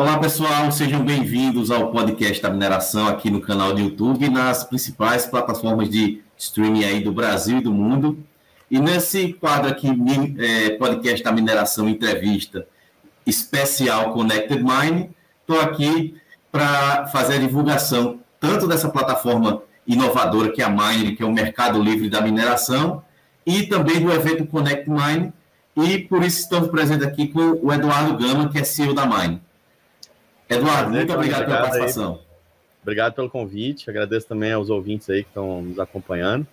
Olá, pessoal, sejam bem-vindos ao podcast da mineração aqui no canal do YouTube nas principais plataformas de streaming aí do Brasil e do mundo. E nesse quadro aqui, é, podcast da mineração entrevista especial Connected Mine, estou aqui para fazer a divulgação tanto dessa plataforma inovadora que é a Mine, que é o mercado livre da mineração, e também do evento Connect Mine, e por isso estamos presentes aqui com o Eduardo Gama, que é CEO da Mine. Eduardo, muito obrigado, pela participação. Aí. Obrigado pelo convite, agradeço também aos ouvintes aí que estão nos acompanhando.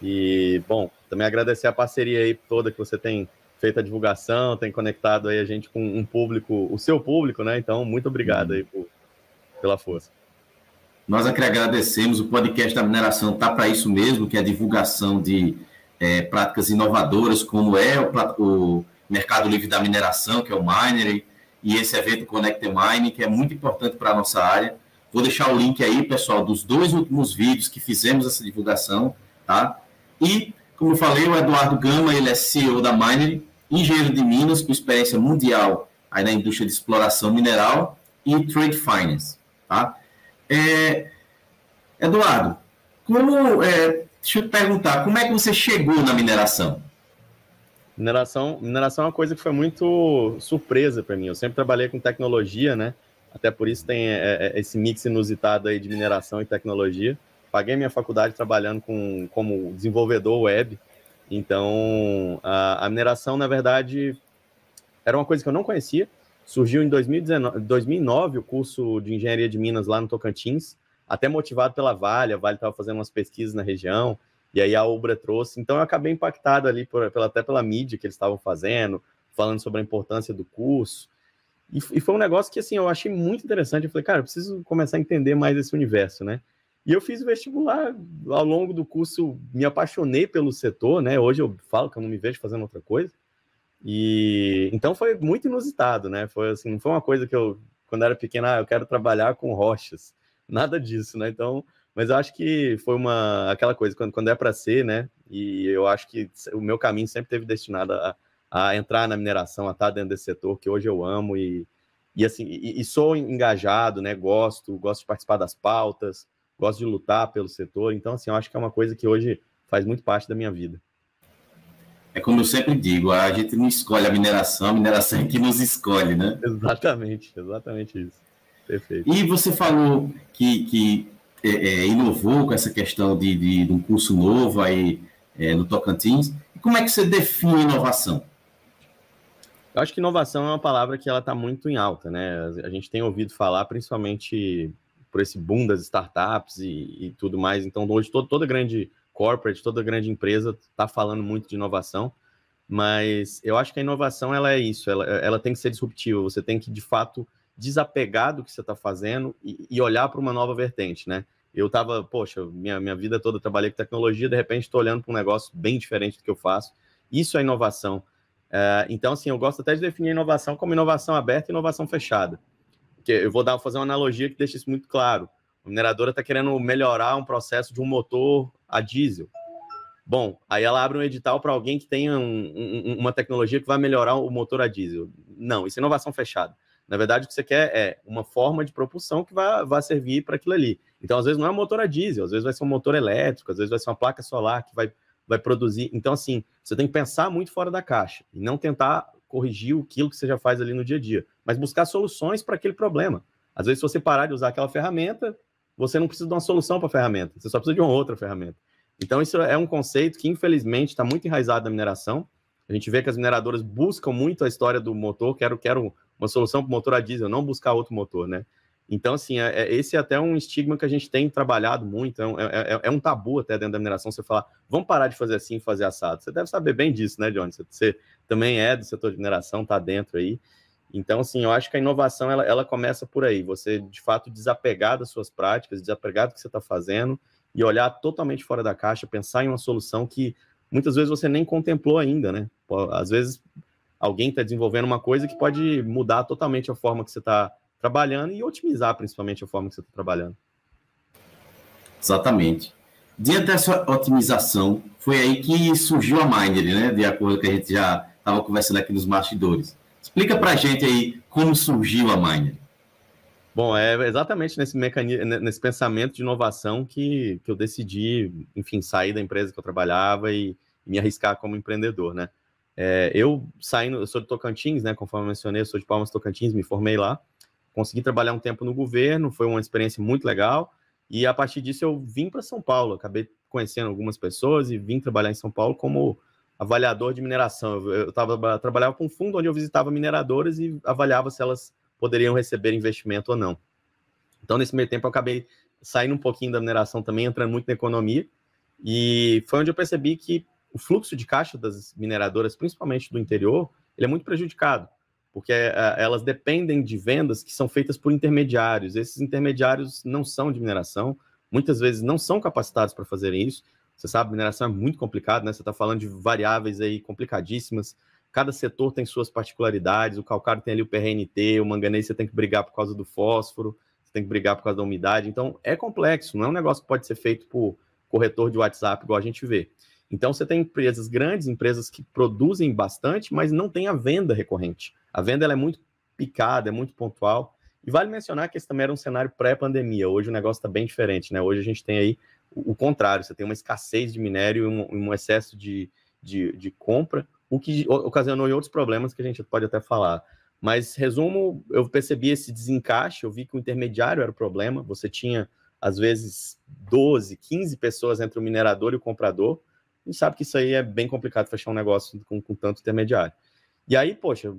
E, bom, também agradecer a parceria aí toda que você tem feito a divulgação, tem conectado aí a gente com um público, o seu público, né? Então, muito obrigado aí por, pela força. Nós aqui agradecemos, o podcast da mineração está para isso mesmo, que é a divulgação de é, práticas inovadoras, como é o, o, Mercado Livre da Mineração, que é o Minery, e esse evento Connect Mine, que é muito importante para a nossa área. Vou deixar o link aí, pessoal, dos dois últimos vídeos que fizemos essa divulgação, tá? E, como eu falei, o Eduardo Gama, ele é CEO da Minery, engenheiro de Minas, com experiência mundial aí na indústria de exploração mineral e trade finance, tá? É, Eduardo, como, é, deixa eu te perguntar, como é que você chegou na mineração? Mineração, mineração é uma coisa que foi muito surpresa para mim. Eu sempre trabalhei com tecnologia, né? Até por isso tem é, é, esse mix inusitado aí de mineração e tecnologia. Paguei minha faculdade trabalhando com, como desenvolvedor web. Então, a, a mineração, na verdade, era uma coisa que eu não conhecia. Surgiu em 2019, 2009 o curso de engenharia de Minas lá no Tocantins, até motivado pela Vale. A Vale estava fazendo umas pesquisas na região. E aí a Ubra trouxe. Então eu acabei impactado ali por, pela, até pela mídia que eles estavam fazendo, falando sobre a importância do curso. E, e, foi um negócio que assim eu achei muito interessante. Eu falei, cara, eu preciso começar a entender mais esse universo, né? E eu fiz o vestibular ao longo do curso, me apaixonei pelo setor, né? Hoje eu falo que eu não me vejo fazendo outra coisa. E então foi muito inusitado, né? Foi assim, não foi uma coisa que eu quando era pequena, ah, eu quero trabalhar com rochas. Nada disso, né? Então, mas eu acho que foi uma aquela coisa, quando, quando é para ser, né? E eu acho que o meu caminho sempre teve destinado a, a entrar na mineração, a estar dentro desse setor que hoje eu amo e, e assim, e, e sou engajado, né? Gosto, gosto de participar das pautas, gosto de lutar pelo setor. Então, assim, eu acho que é uma coisa que hoje faz muito parte da minha vida. É como eu sempre digo, a gente não escolhe a mineração, a mineração é que nos escolhe, né? Exatamente, exatamente isso. Perfeito. E você falou que, que é, é, inovou com essa questão de, de, de um curso novo aí é, no Tocantins. E como é que você define inovação? Eu acho que inovação é uma palavra que ela está muito em alta, né? A gente tem ouvido falar, principalmente por esse boom das startups e, e tudo mais. Então, hoje todo, toda grande corporate, toda grande empresa está falando muito de inovação, mas eu acho que a inovação ela é isso, ela, ela tem que ser disruptiva. Você tem que de fato desapegar do que você está fazendo e, e olhar para uma nova vertente, né? Eu estava, poxa, minha, minha vida toda trabalhei com tecnologia, de repente estou olhando para um negócio bem diferente do que eu faço. Isso é inovação. É, então, assim, eu gosto até de definir inovação como inovação aberta e inovação fechada. Porque eu vou dar, fazer uma analogia que deixa isso muito claro. A mineradora está querendo melhorar um processo de um motor a diesel. Bom, aí ela abre um edital para alguém que tenha um, um, uma tecnologia que vai melhorar o motor a diesel. Não, isso é inovação fechada. Na verdade, o que você quer é uma forma de propulsão que vai, vai servir para aquilo ali. Então, às vezes, não é um motor a diesel, às vezes vai ser um motor elétrico, às vezes vai ser uma placa solar que vai, vai produzir. Então, assim, você tem que pensar muito fora da caixa e não tentar corrigir aquilo que você já faz ali no dia a dia, mas buscar soluções para aquele problema. Às vezes, se você parar de usar aquela ferramenta, você não precisa de uma solução para a ferramenta, você só precisa de uma outra ferramenta. Então, isso é um conceito que, infelizmente, está muito enraizado na mineração. A gente vê que as mineradoras buscam muito a história do motor, quero, quero uma solução para o motor a diesel, não buscar outro motor, né? Então, assim, é, é, esse é até um estigma que a gente tem trabalhado muito, é, é, é, é, um tabu até dentro da mineração você falar, vamos parar de fazer assim, fazer assado. Você deve saber bem disso, né, Johnny? Você, você também é do setor de mineração, está dentro aí. Então, assim, eu acho que a inovação, ela, ela começa por aí, você, de fato, desapegar das suas práticas, desapegar do que você está fazendo e olhar totalmente fora da caixa, pensar em uma solução que muitas vezes você nem contemplou ainda, né? Às vezes alguém está desenvolvendo uma coisa que pode mudar totalmente a forma que você está trabalhando e otimizar principalmente a forma que você está trabalhando. Exatamente. Diante dessa otimização, foi aí que surgiu a Minder, né? De acordo com que a gente já estava conversando aqui nos bastidores. Explica para a gente aí como surgiu a Minder. Bom, é exatamente nesse mecanismo, nesse pensamento de inovação que, que eu decidi, enfim, sair da empresa que eu trabalhava e, e me arriscar como empreendedor, né? É, eu saindo, eu sou de Tocantins, né? Conforme eu mencionei, eu sou de Palmas Tocantins, me formei lá, consegui trabalhar um tempo no governo, foi uma experiência muito legal. E a partir disso eu vim para São Paulo, acabei conhecendo algumas pessoas e vim trabalhar em São Paulo como avaliador de mineração. Eu, eu tava, trabalhava com um fundo onde eu visitava mineradoras e avaliava se elas poderiam receber investimento ou não. Então, nesse meio tempo, eu acabei saindo um pouquinho da mineração também, entrando muito na economia, e foi onde eu percebi que o fluxo de caixa das mineradoras, principalmente do interior, ele é muito prejudicado, porque é, elas dependem de vendas que são feitas por intermediários. Esses intermediários não são de mineração, muitas vezes não são capacitados para fazerem isso. Você sabe, mineração é muito complicado, né? Você está falando de variáveis aí complicadíssimas, cada setor tem suas particularidades, o calcário tem ali o PRNT, o manganês você tem que brigar por causa do fósforo, você tem que brigar por causa da umidade, então é complexo, não é um negócio que pode ser feito por corretor de WhatsApp, igual a gente vê. Então você tem empresas grandes, empresas que produzem bastante, mas não tem a venda recorrente. A venda é muito picada, é muito pontual. E vale mencionar que esse também era um cenário pré-pandemia. Hoje o negócio está bem diferente, né? Hoje a gente tem aí o, contrário, você tem uma escassez de minério e um, um excesso de, de, de compra, o que ocasionou outros problemas que a gente pode até falar. Mas, resumo, eu percebi esse desencaixe, eu vi que o intermediário era o problema, você tinha, às vezes, 12, 15 pessoas entre o minerador e o comprador, a gente sabe que isso aí é bem complicado fechar um negócio com, com tanto intermediário. E aí, poxa,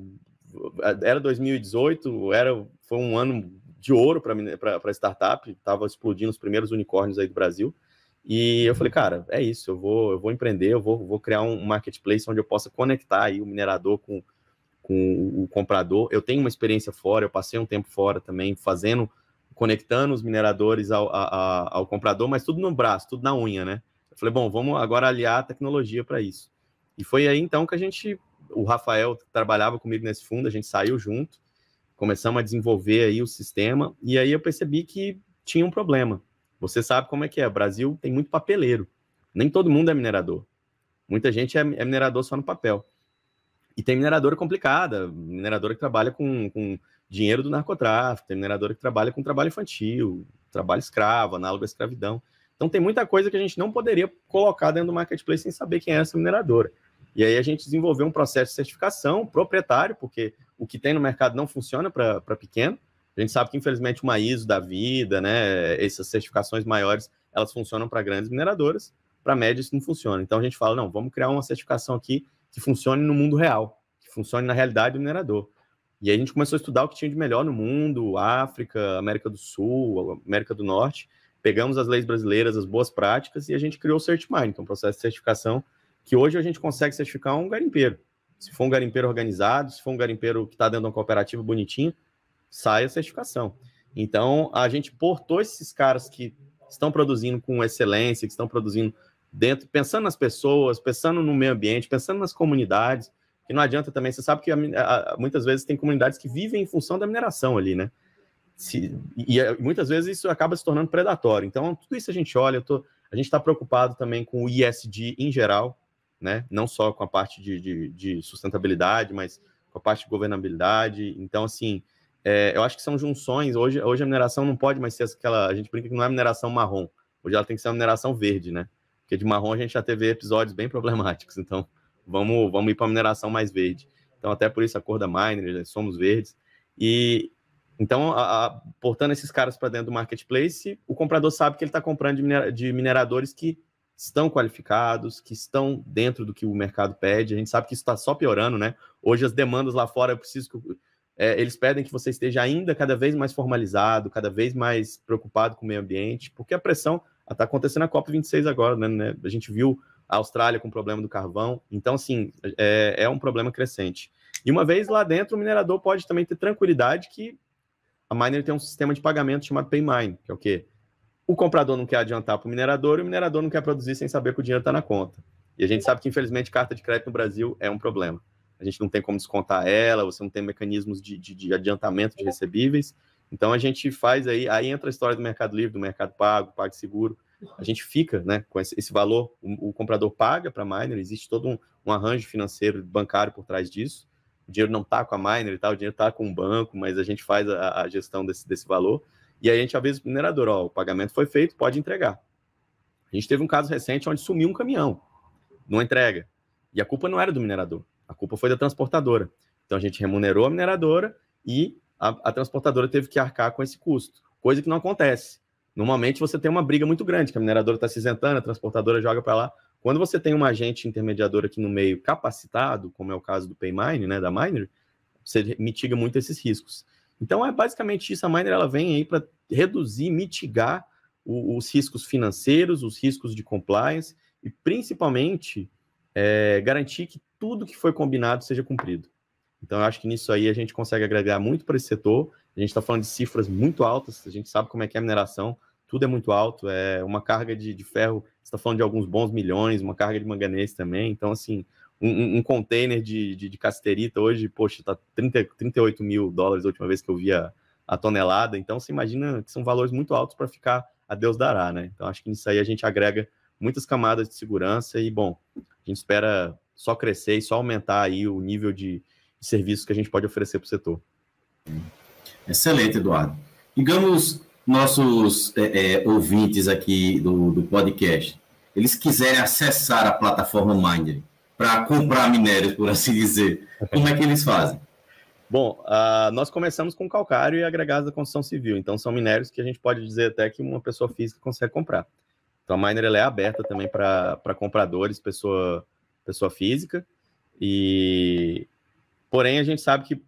era 2018, era, foi um ano de ouro para startup, estava explodindo os primeiros unicórnios aí do Brasil, e eu falei, cara, é isso, eu vou, eu vou empreender, eu vou, vou criar um marketplace onde eu possa conectar aí o minerador com, com o comprador. Eu tenho uma experiência fora, eu passei um tempo fora também, fazendo, conectando os mineradores ao, a, ao comprador, mas tudo no braço, tudo na unha, né? Falei, bom, vamos agora aliar a tecnologia para isso. E foi aí então que a gente, o Rafael trabalhava comigo nesse fundo, a gente saiu junto, começamos a desenvolver aí o sistema, e aí eu percebi que tinha um problema você sabe como é que é. O Brasil tem muito papeleiro. Nem todo mundo é minerador. Muita gente é, é minerador só no papel. E tem mineradora complicada, mineradora que trabalha com, com dinheiro do narcotráfico, tem mineradora que trabalha com trabalho infantil, trabalho escravo, análogo à escravidão. Então tem muita coisa que a gente não poderia colocar dentro do marketplace sem saber quem é essa mineradora. E aí a gente desenvolveu um processo de certificação proprietário, porque o que tem no mercado não funciona para pequeno. A gente sabe que, infelizmente, uma ISO da vida, né, essas certificações maiores, elas funcionam para grandes mineradoras, para médias não funciona. Então a gente fala, não, vamos criar uma certificação aqui que funcione no mundo real, que funcione na realidade do minerador. E aí a gente começou a estudar o que tinha de melhor no mundo, África, América do Sul, América do Norte, pegamos as leis brasileiras, as boas práticas, e a gente criou o CertMine, que é um processo de certificação que hoje a gente consegue certificar um garimpeiro. Se for um garimpeiro organizado, se for um garimpeiro que está dentro de uma cooperativa bonitinha, sai a certificação. Então, a gente portou esses caras que estão produzindo com excelência, que estão produzindo dentro, pensando nas pessoas, pensando no meio ambiente, pensando nas comunidades, que não adianta também, você sabe que a, a, muitas vezes tem comunidades que vivem em função da mineração ali, né? Se, e, e, muitas vezes isso acaba se tornando predatório. Então, tudo isso a gente olha, tô, a gente está preocupado também com o ISD em geral, né? Não só com a parte de, de, de sustentabilidade, mas com a parte de governabilidade. Então, assim, é, eu acho que são junções. Hoje, hoje a mineração não pode mais ser aquela. A gente brinca que não é mineração marrom. Hoje ela tem que ser uma mineração verde, né? Porque de marrom a gente já teve episódios bem problemáticos. Então, vamos, vamos ir para a mineração mais verde. Então, até por isso a cor da Miner, somos verdes. E então, a, a, portando esses caras para dentro do marketplace, o comprador sabe que ele está comprando de, minera, de mineradores que estão qualificados, que estão dentro do que o mercado pede. A gente sabe que isso está só piorando, né? Hoje as demandas lá fora, eu preciso que é, eles pedem que você esteja ainda cada vez mais formalizado, cada vez mais preocupado com o meio ambiente, porque a pressão está acontecendo na COP26 agora, né, né? A gente viu a Austrália com o problema do carvão, então, assim, é, é um problema crescente. E uma vez lá dentro, o minerador pode também ter tranquilidade que a miner tem um sistema de pagamento chamado PayMine, que é o quê? O comprador não quer adiantar para o minerador e o minerador não quer produzir sem saber que o dinheiro está na conta. E a gente sabe que, infelizmente, carta de crédito no Brasil é um problema a gente não tem como descontar ela, você não tem mecanismos de, de, de adiantamento de recebíveis. Então a gente faz aí, aí entra a história do Mercado Livre, do Mercado Pago, PagSeguro. A gente fica né, com esse, esse valor, o, o, comprador paga para a miner, existe todo um, um, arranjo financeiro bancário por trás disso. O dinheiro não está com a miner e tal, o dinheiro está com o banco, mas a gente faz a, a, gestão desse, desse valor. E aí a gente avisa o minerador, ó, o pagamento foi feito, pode entregar. A gente teve um caso recente onde sumiu um caminhão, não entrega. E a culpa não era do minerador, a culpa foi da transportadora. Então a gente remunerou a mineradora e a, a transportadora teve que arcar com esse custo, coisa que não acontece. Normalmente você tem uma briga muito grande, que a mineradora está se isentando, a transportadora joga para lá. Quando você tem um agente intermediador aqui no meio capacitado, como é o caso do Paymine, né, da Miner, você mitiga muito esses riscos. Então é basicamente isso. A Miner ela vem aí para reduzir, mitigar o, os riscos financeiros, os riscos de compliance e principalmente é, garantir que tudo que foi combinado seja cumprido. Então, eu acho que nisso aí a gente consegue agregar muito para esse setor. A gente está falando de cifras muito altas, a gente sabe como é que é a mineração, tudo é muito alto, é uma carga de, de ferro, você está falando de alguns bons milhões, uma carga de manganês também. Então, assim, um, um container de, de, de, casterita hoje, poxa, está 38 mil dólares a última vez que eu vi a, a tonelada. Então, você imagina que são valores muito altos para ficar a Deus dará, né? Então, acho que nisso aí a gente agrega muitas camadas de segurança e, bom, a gente espera só crescer e só aumentar aí o nível de, de serviços que a gente pode oferecer para o setor. Excelente, Eduardo. Digamos, nossos é, é, ouvintes aqui do, do podcast, eles quiserem acessar a plataforma Minder para comprar minérios, por assim dizer, como é que eles fazem? Bom, uh, nós começamos com calcário e agregados da construção civil, então são minérios que a gente pode dizer até que uma pessoa física consegue comprar. Então a Miner é aberta também para compradores, pessoa, pessoa física, e porém a gente sabe que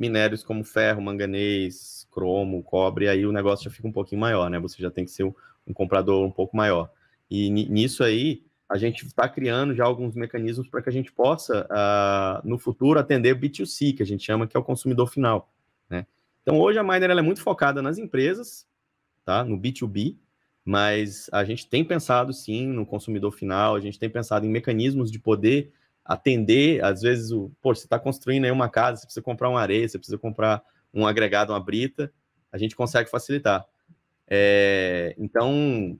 minérios como ferro, manganês, cromo, cobre, aí o negócio já fica um pouquinho maior, né? Você já tem que ser um, um comprador um pouco maior. E nisso aí, a gente está criando já alguns mecanismos para que a gente possa, uh, no futuro, atender o B2C, que a gente chama que é o consumidor final. Né? Então, hoje a Miner é muito focada nas empresas, tá? no B2B, mas a gente tem pensado sim no consumidor final, a gente tem pensado em mecanismos de poder atender, às vezes, o, pô, você está construindo aí uma casa, você precisa comprar uma areia, você precisa comprar um agregado, uma brita, a gente consegue facilitar. É, então,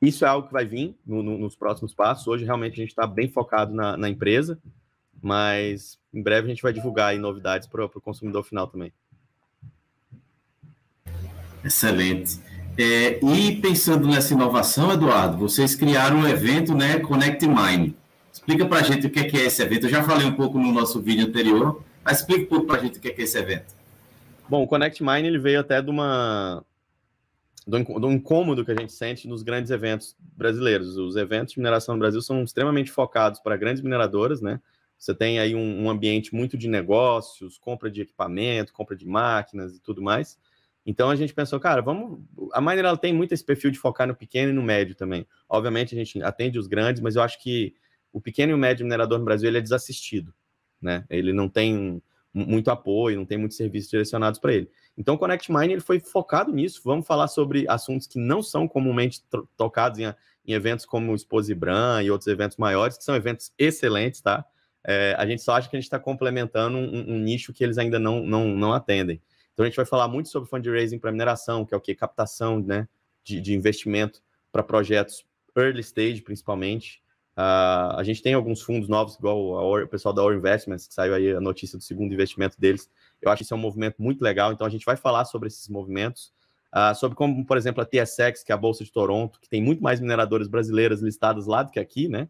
isso é algo que vai vir no, no, nos próximos passos. Hoje, realmente, a gente está bem focado na, na, empresa, mas em breve a gente vai divulgar novidades para o consumidor final também. Excelente. É, e pensando nessa inovação, Eduardo, vocês criaram um evento, né, Connect Mine. Explica para a gente o que é, que é esse evento. Eu já falei um pouco no nosso vídeo anterior, mas explica um pouco para a gente o que é, que é esse evento. Bom, o Connect Mine ele veio até de uma do, do incômodo que a gente sente nos grandes eventos brasileiros. Os eventos de mineração no Brasil são extremamente focados para grandes mineradoras, né? Você tem aí um, um ambiente muito de negócios, compra de equipamento, compra de máquinas e tudo mais. Então a gente pensou, cara, vamos. A Miner ela tem muito esse perfil de focar no pequeno e no médio também. Obviamente a gente atende os grandes, mas eu acho que o pequeno e o médio minerador no Brasil ele é desassistido, né? Ele não tem muito apoio, não tem muitos serviços direcionados para ele. Então o Connect Mine ele foi focado nisso. Vamos falar sobre assuntos que não são comumente tocados em, em, eventos como o Exposibran e outros eventos maiores, que são eventos excelentes, tá? É, a gente só acha que a gente está complementando um, um, nicho que eles ainda não, não, não atendem. Então a gente vai falar muito sobre fundraising para mineração, que é o que? Captação né, de, de investimento para projetos early stage, principalmente. Uh, a gente tem alguns fundos novos, igual o pessoal da Or Investments, que saiu aí a notícia do segundo investimento deles. Eu acho que isso é um movimento muito legal, então a gente vai falar sobre esses movimentos. Uh, sobre como, por exemplo, a TSX, que é a Bolsa de Toronto, que tem muito mais mineradoras brasileiras listadas lá do que aqui, né?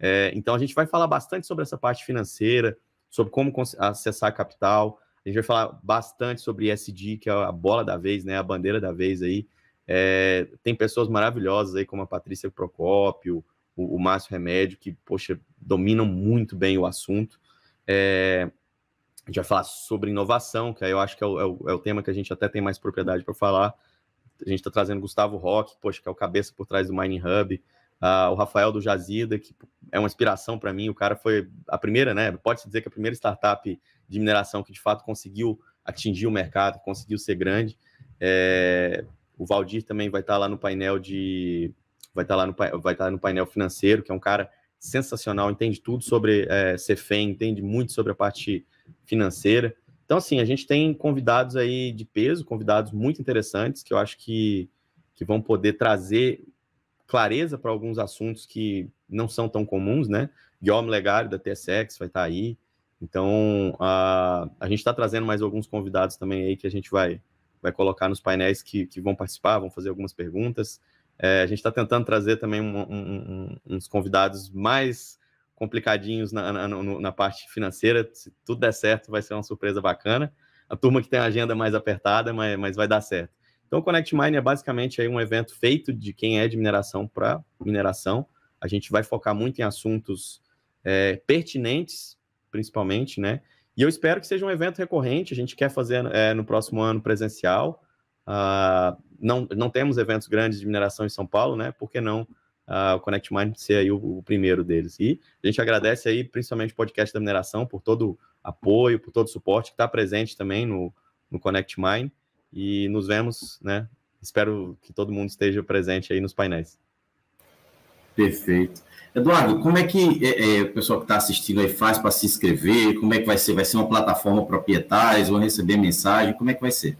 É, então a gente vai falar bastante sobre essa parte financeira, sobre como acessar capital, a gente vai falar bastante sobre ESG, que é a bola da vez, né? A bandeira da vez aí. É, tem pessoas maravilhosas aí, como a Patrícia Procópio, o, o Márcio Remédio, que, poxa, dominam muito bem o assunto. É, a gente vai falar sobre inovação, que aí eu acho que é o, é o, é o tema que a gente até tem mais propriedade para falar. A gente está trazendo Gustavo Roque, poxa, que é o cabeça por trás do Mining Hub. Uh, o Rafael do Jazida, que é uma inspiração para mim. O cara foi a primeira, né? Pode-se dizer que a primeira startup de mineração que de fato conseguiu atingir o mercado, conseguiu ser grande. É, o Valdir também vai estar tá lá no painel de. Vai estar tá lá no, vai estar tá no painel financeiro, que é um cara sensacional, entende tudo sobre é, CFEM, entende muito sobre a parte financeira. Então, assim, a gente tem convidados aí de peso, convidados muito interessantes, que eu acho que, que vão poder trazer clareza para alguns assuntos que não são tão comuns, né? Guilherme Legário, da TSX, vai estar tá aí. Então, a, a gente está trazendo mais alguns convidados também aí que a gente vai, vai colocar nos painéis que, que vão participar, vão fazer algumas perguntas. É, a gente está tentando trazer também um, um, uns convidados mais complicadinhos na, na, na, parte financeira. Se tudo der certo, vai ser uma surpresa bacana. A turma que tem a agenda mais apertada, mas, mas vai dar certo. Então, o Connect Mine é basicamente aí um evento feito de quem é de mineração para mineração. A gente vai focar muito em assuntos é, pertinentes principalmente, né? E eu espero que seja um evento recorrente. A gente quer fazer é, no próximo ano presencial. Uh, não, não temos eventos grandes de mineração em São Paulo, né? Por que não uh, o Connect Mind ser aí o, o, primeiro deles? E a gente agradece aí, principalmente o podcast da mineração, por todo o apoio, por todo o suporte que está presente também no, no Connect Mind. E nos vemos, né? Espero que todo mundo esteja presente aí nos painéis. Perfeito. Eduardo, como é que é, é, o pessoal que está assistindo aí faz para se inscrever? Como é que vai ser? Vai ser uma plataforma proprietária? Vão receber mensagem? Como é que vai ser?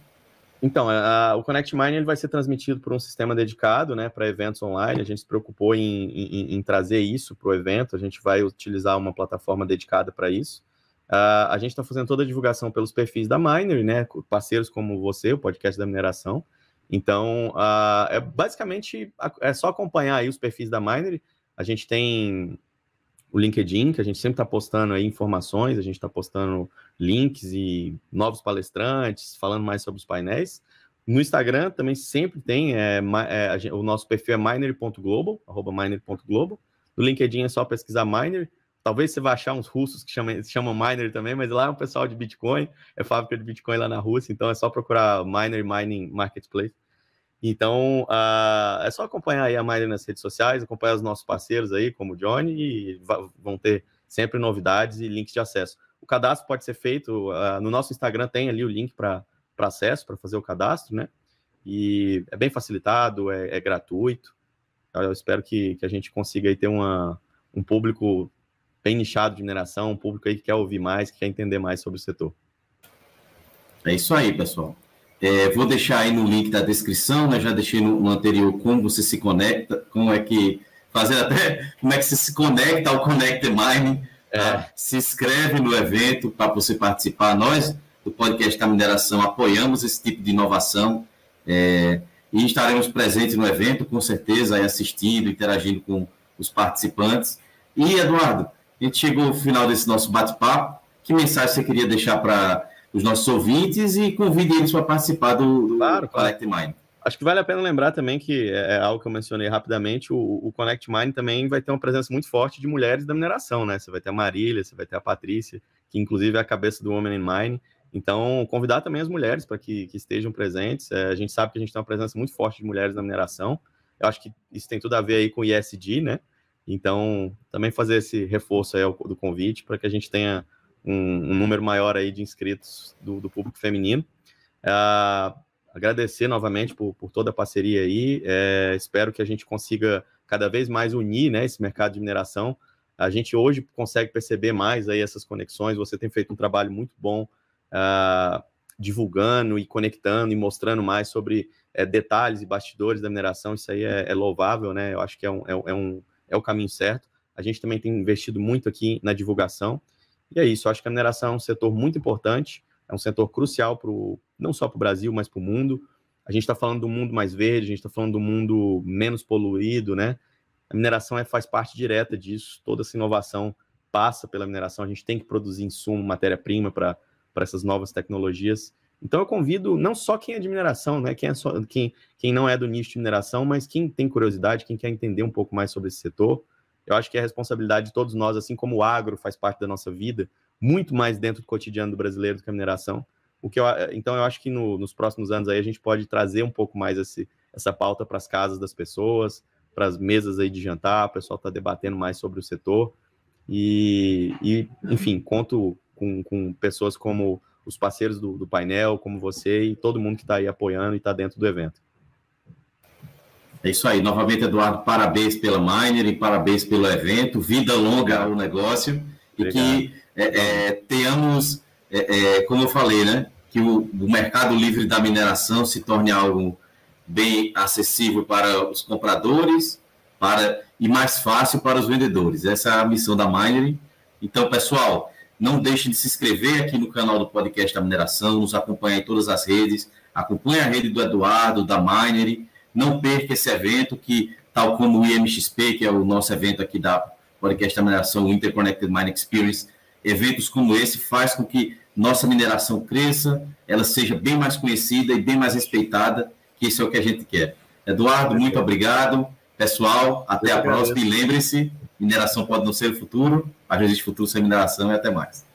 Então, a, o Connect Mine ele vai ser transmitido por um sistema dedicado né, para eventos online. A gente se preocupou em, em, em trazer isso para o evento. A gente vai utilizar uma plataforma dedicada para isso. Uh, a gente está fazendo toda a divulgação pelos perfis da Miner, né, parceiros como você, o podcast da mineração. Então, uh, é basicamente é só acompanhar aí os perfis da Miner. A gente tem o LinkedIn, que a gente sempre está postando aí informações, a gente está postando links e novos palestrantes, falando mais sobre os painéis. No Instagram também sempre tem, é, é, o nosso perfil é miner.global, arroba miner.global. No LinkedIn é só pesquisar miner. Talvez você vá achar uns russos que chamam, chamam miner também, mas lá é o pessoal de Bitcoin, é fábrica de Bitcoin lá na Rússia, então é só procurar Miner Mining Marketplace. Então, uh, é só acompanhar aí a Mari nas redes sociais, acompanhar os nossos parceiros aí, como o Johnny, e vão ter sempre novidades e links de acesso. O cadastro pode ser feito, uh, no nosso Instagram tem ali o link para acesso, para fazer o cadastro, né? E é bem facilitado, é, é gratuito. Eu espero que, que a gente consiga aí ter uma, um público bem nichado de mineração, um público aí que quer ouvir mais, que quer entender mais sobre o setor. É isso aí, pessoal. É, vou deixar aí no link da descrição, né? Já deixei no, no, anterior como você se conecta, como é que fazer até como é que você se conecta ao Connect Mine, é. tá? se inscreve no evento para você participar. Nós do podcast da mineração apoiamos esse tipo de inovação é, e estaremos presentes no evento, com certeza, aí assistindo, interagindo com os participantes. E Eduardo, a gente chegou ao final desse nosso bate-papo. Que mensagem você queria deixar para os nossos ouvintes e convide eles para participar do, do claro, Connect Mind. Acho que vale a pena lembrar também que é, é algo que eu mencionei rapidamente, o, o Connect Mind também vai ter uma presença muito forte de mulheres da mineração, né? Você vai ter a Marília, você vai ter a Patrícia, que inclusive é a cabeça do Women in Mine. Então, convidar também as mulheres para que, que, estejam presentes. É, a gente sabe que a gente tem uma presença muito forte de mulheres na mineração. Eu acho que isso tem tudo a ver aí com o ISD, né? Então, também fazer esse reforço aí do convite para que a gente tenha um, um, número maior aí de inscritos do, do público feminino. Uh, agradecer novamente por, por, toda a parceria aí. É, espero que a gente consiga cada vez mais unir né, esse mercado de mineração. A gente hoje consegue perceber mais aí essas conexões. Você tem feito um trabalho muito bom uh, divulgando e conectando e mostrando mais sobre é, detalhes e bastidores da mineração. Isso aí é, é louvável, né? Eu acho que é, um, é, é, um, é o caminho certo. A gente também tem investido muito aqui na divulgação. E é isso, acho que a mineração é um setor muito importante, é um setor crucial pro, não só para o Brasil, mas para o mundo. A gente está falando do mundo mais verde, a gente está falando do mundo menos poluído, né? A mineração é, faz parte direta disso, toda essa inovação passa pela mineração, a gente tem que produzir insumo, matéria-prima para essas novas tecnologias. Então eu convido não só quem é de mineração, né? Quem, é só, quem, quem não é do nicho de mineração, mas quem tem curiosidade, quem quer entender um pouco mais sobre esse setor, eu acho que é responsabilidade de todos nós, assim como o agro faz parte da nossa vida, muito mais dentro do cotidiano do brasileiro do que a mineração. O que eu, então, eu acho que no, nos próximos anos aí a gente pode trazer um pouco mais esse, essa pauta para as casas das pessoas, para as mesas aí de jantar, o pessoal está debatendo mais sobre o setor. E, e enfim, conto com, com, pessoas como os parceiros do, do painel, como você e todo mundo que está aí apoiando e está dentro do evento. É isso aí. Novamente, Eduardo, parabéns pela Miner e parabéns pelo evento. Vida longa ao negócio. Obrigado. E que é, é, tenhamos, é, é, como eu falei, né? Que o, o, mercado livre da mineração se torne algo bem acessível para os compradores para, e mais fácil para os vendedores. Essa é a missão da Miner. Então, pessoal, Não deixe de se inscrever aqui no canal do podcast da mineração, nos acompanhar em todas as redes, acompanhe a rede do Eduardo, da Minery, não perca esse evento que, tal como o IMXP, que é o nosso evento aqui da podcast da mineração, o Interconnected Mine Experience, eventos como esse faz com que nossa mineração cresça, ela seja bem mais conhecida e bem mais respeitada, que isso é o que a gente quer. Eduardo, muito obrigado. Pessoal, até a próxima e lembre-se, mineração pode não ser o futuro, mas existe futuro sem mineração e até mais.